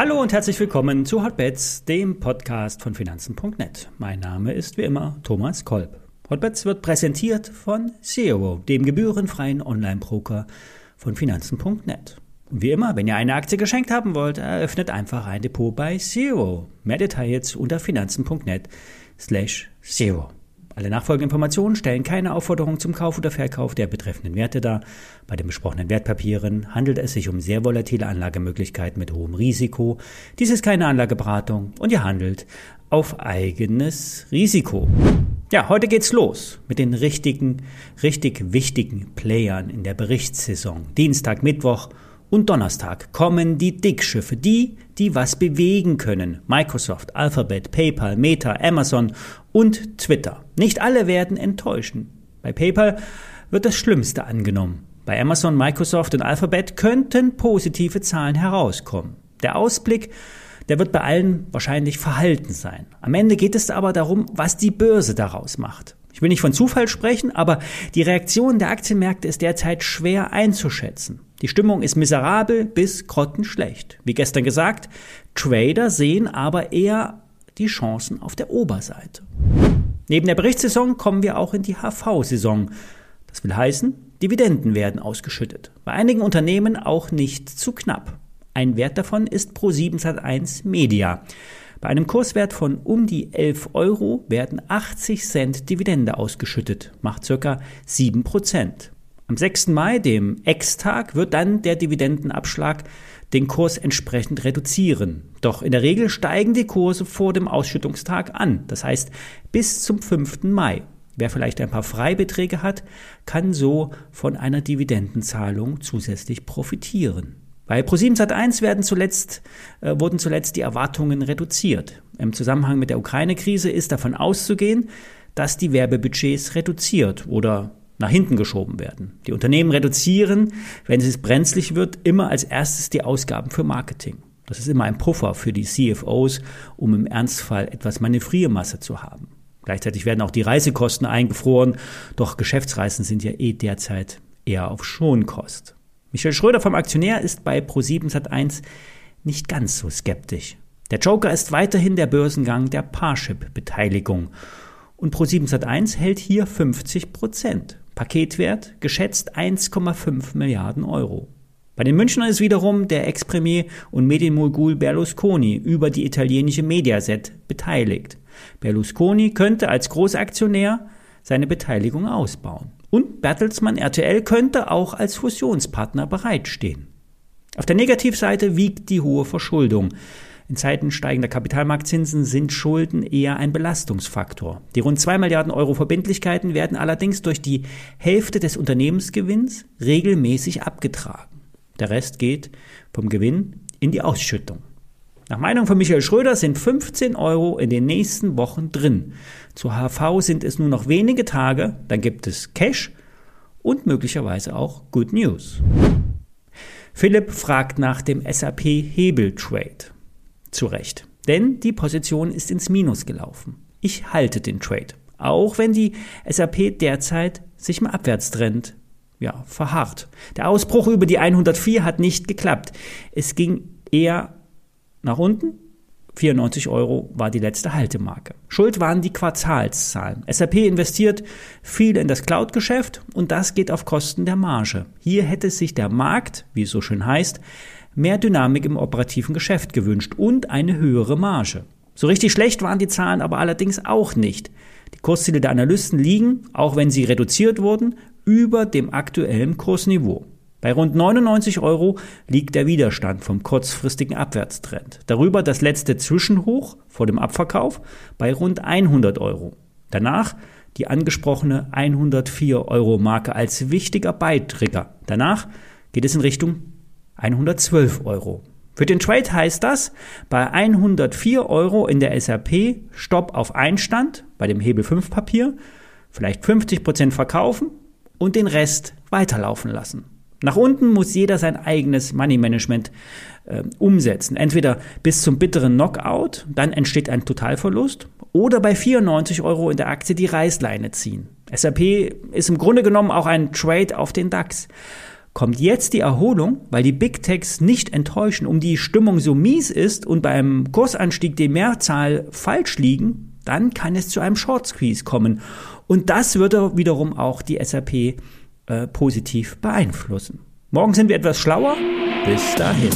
Hallo und herzlich willkommen zu Hotbets, dem Podcast von Finanzen.net. Mein Name ist wie immer Thomas Kolb. Hotbets wird präsentiert von Zero, dem gebührenfreien Online-Broker von Finanzen.net. Und wie immer, wenn ihr eine Aktie geschenkt haben wollt, eröffnet einfach ein Depot bei Zero. Mehr Details unter finanzen.net slash Zero. Alle nachfolgenden Informationen stellen keine Aufforderung zum Kauf oder Verkauf der betreffenden Werte dar. Bei den besprochenen Wertpapieren handelt es sich um sehr volatile Anlagemöglichkeiten mit hohem Risiko. Dies ist keine Anlageberatung und ihr handelt auf eigenes Risiko. Ja, heute geht's los mit den richtigen, richtig wichtigen Playern in der Berichtssaison. Dienstag, Mittwoch und Donnerstag kommen die Dickschiffe, die, die was bewegen können. Microsoft, Alphabet, PayPal, Meta, Amazon und Twitter. Nicht alle werden enttäuschen. Bei PayPal wird das Schlimmste angenommen. Bei Amazon, Microsoft und Alphabet könnten positive Zahlen herauskommen. Der Ausblick, der wird bei allen wahrscheinlich verhalten sein. Am Ende geht es aber darum, was die Börse daraus macht. Ich will nicht von Zufall sprechen, aber die Reaktion der Aktienmärkte ist derzeit schwer einzuschätzen. Die Stimmung ist miserabel bis grottenschlecht. Wie gestern gesagt, Trader sehen aber eher die Chancen auf der Oberseite. Neben der Berichtssaison kommen wir auch in die HV-Saison. Das will heißen, Dividenden werden ausgeschüttet. Bei einigen Unternehmen auch nicht zu knapp. Ein Wert davon ist Pro7 Sat1 Media. Bei einem Kurswert von um die 11 Euro werden 80 Cent Dividende ausgeschüttet, macht circa 7 Prozent. Am 6. Mai, dem Ex-Tag, wird dann der Dividendenabschlag den Kurs entsprechend reduzieren. Doch in der Regel steigen die Kurse vor dem Ausschüttungstag an, das heißt bis zum 5. Mai. Wer vielleicht ein paar Freibeträge hat, kann so von einer Dividendenzahlung zusätzlich profitieren. Bei Pro7 Sat1 werden zuletzt, äh, wurden zuletzt die Erwartungen reduziert. Im Zusammenhang mit der Ukraine-Krise ist davon auszugehen, dass die Werbebudgets reduziert oder nach hinten geschoben werden. Die Unternehmen reduzieren, wenn es brenzlig wird, immer als erstes die Ausgaben für Marketing. Das ist immer ein Puffer für die CFOs, um im Ernstfall etwas Manövriermasse zu haben. Gleichzeitig werden auch die Reisekosten eingefroren, doch Geschäftsreisen sind ja eh derzeit eher auf Schonkost. Michael Schröder vom Aktionär ist bei Pro7 Sat1 nicht ganz so skeptisch. Der Joker ist weiterhin der Börsengang der Parship-Beteiligung. Und Pro7 Sat1 hält hier 50 Prozent. Paketwert geschätzt 1,5 Milliarden Euro. Bei den Münchnern ist wiederum der Ex-Premier und Medienmogul Berlusconi über die italienische Mediaset beteiligt. Berlusconi könnte als Großaktionär seine Beteiligung ausbauen. Und Bertelsmann RTL könnte auch als Fusionspartner bereitstehen. Auf der Negativseite wiegt die hohe Verschuldung. In Zeiten steigender Kapitalmarktzinsen sind Schulden eher ein Belastungsfaktor. Die rund 2 Milliarden Euro Verbindlichkeiten werden allerdings durch die Hälfte des Unternehmensgewinns regelmäßig abgetragen. Der Rest geht vom Gewinn in die Ausschüttung. Nach Meinung von Michael Schröder sind 15 Euro in den nächsten Wochen drin. Zu HV sind es nur noch wenige Tage, dann gibt es Cash und möglicherweise auch Good News. Philipp fragt nach dem SAP Hebel Trade. Zu Recht. Denn die Position ist ins Minus gelaufen. Ich halte den Trade. Auch wenn die SAP derzeit sich im Abwärtstrend ja, verharrt. Der Ausbruch über die 104 hat nicht geklappt. Es ging eher nach unten. 94 Euro war die letzte Haltemarke. Schuld waren die Quartalszahlen. SAP investiert viel in das Cloud-Geschäft und das geht auf Kosten der Marge. Hier hätte sich der Markt, wie es so schön heißt, mehr Dynamik im operativen Geschäft gewünscht und eine höhere Marge. So richtig schlecht waren die Zahlen aber allerdings auch nicht. Die Kursziele der Analysten liegen, auch wenn sie reduziert wurden, über dem aktuellen Kursniveau. Bei rund 99 Euro liegt der Widerstand vom kurzfristigen Abwärtstrend. Darüber das letzte Zwischenhoch vor dem Abverkauf bei rund 100 Euro. Danach die angesprochene 104 Euro Marke als wichtiger Beitrigger. Danach geht es in Richtung 112 Euro. Für den Trade heißt das, bei 104 Euro in der SAP Stopp auf Einstand bei dem Hebel 5 Papier, vielleicht 50 Prozent verkaufen und den Rest weiterlaufen lassen. Nach unten muss jeder sein eigenes Money Management äh, umsetzen. Entweder bis zum bitteren Knockout, dann entsteht ein Totalverlust, oder bei 94 Euro in der Aktie die Reißleine ziehen. SAP ist im Grunde genommen auch ein Trade auf den DAX. Kommt jetzt die Erholung, weil die Big Techs nicht enttäuschen, um die Stimmung so mies ist und beim Kursanstieg die Mehrzahl falsch liegen, dann kann es zu einem Short Squeeze kommen. Und das würde wiederum auch die SAP äh, positiv beeinflussen. Morgen sind wir etwas schlauer. Bis dahin.